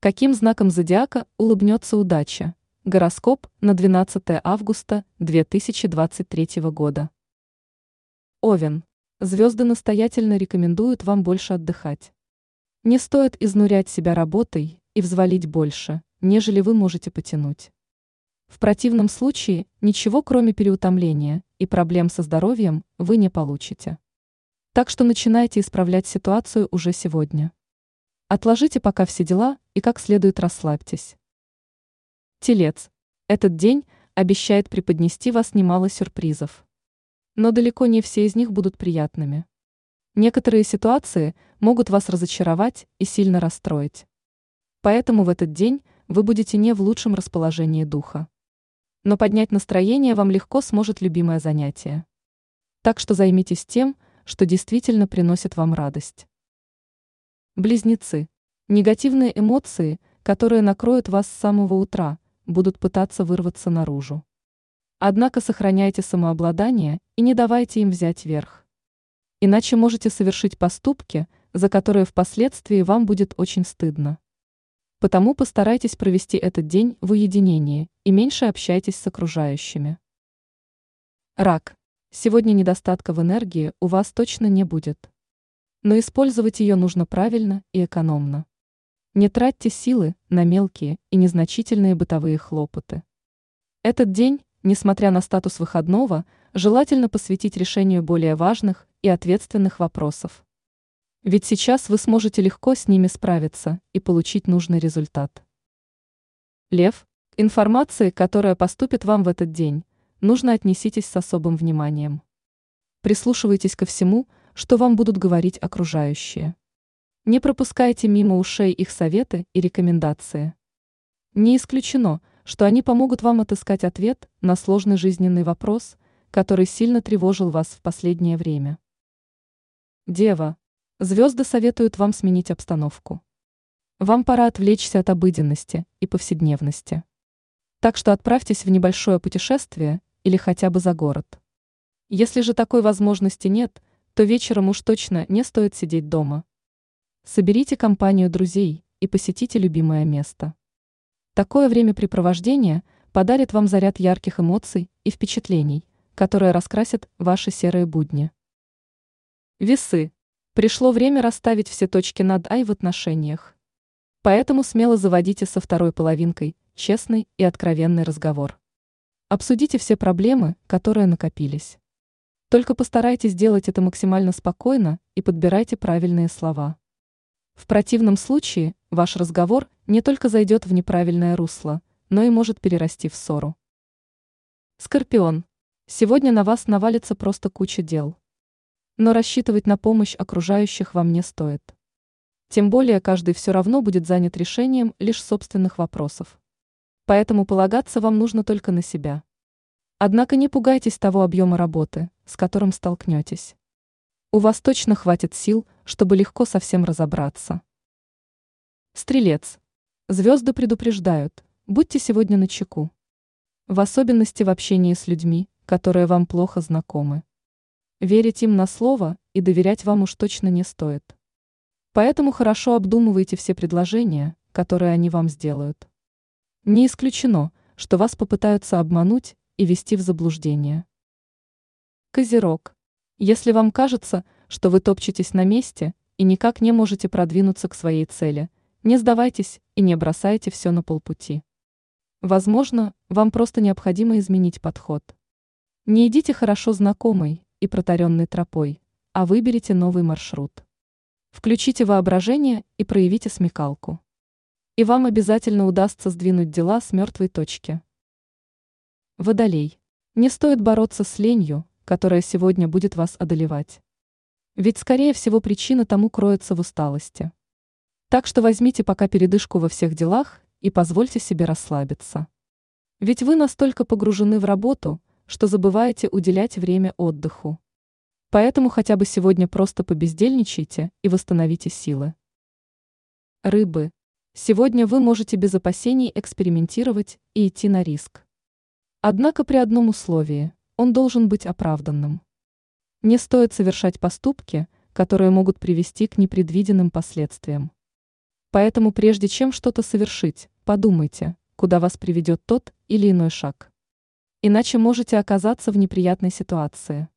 Каким знаком зодиака улыбнется удача? Гороскоп на 12 августа 2023 года. Овен. Звезды настоятельно рекомендуют вам больше отдыхать. Не стоит изнурять себя работой и взвалить больше, нежели вы можете потянуть. В противном случае ничего кроме переутомления и проблем со здоровьем вы не получите. Так что начинайте исправлять ситуацию уже сегодня. Отложите пока все дела и как следует расслабьтесь. Телец. Этот день обещает преподнести вас немало сюрпризов. Но далеко не все из них будут приятными. Некоторые ситуации могут вас разочаровать и сильно расстроить. Поэтому в этот день вы будете не в лучшем расположении духа. Но поднять настроение вам легко сможет любимое занятие. Так что займитесь тем, что действительно приносит вам радость. Близнецы. Негативные эмоции, которые накроют вас с самого утра, будут пытаться вырваться наружу. Однако сохраняйте самообладание и не давайте им взять верх. Иначе можете совершить поступки, за которые впоследствии вам будет очень стыдно. Потому постарайтесь провести этот день в уединении и меньше общайтесь с окружающими. Рак. Сегодня недостатка в энергии у вас точно не будет но использовать ее нужно правильно и экономно. Не тратьте силы на мелкие и незначительные бытовые хлопоты. Этот день, несмотря на статус выходного, желательно посвятить решению более важных и ответственных вопросов. Ведь сейчас вы сможете легко с ними справиться и получить нужный результат. Лев, информации, которая поступит вам в этот день, нужно отнеситесь с особым вниманием. Прислушивайтесь ко всему, что вам будут говорить окружающие. Не пропускайте мимо ушей их советы и рекомендации. Не исключено, что они помогут вам отыскать ответ на сложный жизненный вопрос, который сильно тревожил вас в последнее время. Дева. Звезды советуют вам сменить обстановку. Вам пора отвлечься от обыденности и повседневности. Так что отправьтесь в небольшое путешествие или хотя бы за город. Если же такой возможности нет – то вечером уж точно не стоит сидеть дома. Соберите компанию друзей и посетите любимое место. Такое времяпрепровождение подарит вам заряд ярких эмоций и впечатлений, которые раскрасят ваши серые будни. Весы. Пришло время расставить все точки над «ай» в отношениях. Поэтому смело заводите со второй половинкой честный и откровенный разговор. Обсудите все проблемы, которые накопились. Только постарайтесь сделать это максимально спокойно и подбирайте правильные слова. В противном случае ваш разговор не только зайдет в неправильное русло, но и может перерасти в ссору. Скорпион. Сегодня на вас навалится просто куча дел. Но рассчитывать на помощь окружающих вам не стоит. Тем более каждый все равно будет занят решением лишь собственных вопросов. Поэтому полагаться вам нужно только на себя. Однако не пугайтесь того объема работы, с которым столкнетесь. У вас точно хватит сил, чтобы легко со всем разобраться. Стрелец. Звезды предупреждают, будьте сегодня на чеку. В особенности в общении с людьми, которые вам плохо знакомы. Верить им на слово и доверять вам уж точно не стоит. Поэтому хорошо обдумывайте все предложения, которые они вам сделают. Не исключено, что вас попытаются обмануть и вести в заблуждение. Козерог. Если вам кажется, что вы топчетесь на месте и никак не можете продвинуться к своей цели, не сдавайтесь и не бросайте все на полпути. Возможно, вам просто необходимо изменить подход. Не идите хорошо знакомой и протаренной тропой, а выберите новый маршрут. Включите воображение и проявите смекалку. И вам обязательно удастся сдвинуть дела с мертвой точки. Водолей. Не стоит бороться с ленью, которая сегодня будет вас одолевать. Ведь, скорее всего, причина тому кроется в усталости. Так что возьмите пока передышку во всех делах и позвольте себе расслабиться. Ведь вы настолько погружены в работу, что забываете уделять время отдыху. Поэтому хотя бы сегодня просто побездельничайте и восстановите силы. Рыбы. Сегодня вы можете без опасений экспериментировать и идти на риск. Однако при одном условии – он должен быть оправданным. Не стоит совершать поступки, которые могут привести к непредвиденным последствиям. Поэтому прежде чем что-то совершить, подумайте, куда вас приведет тот или иной шаг. Иначе можете оказаться в неприятной ситуации.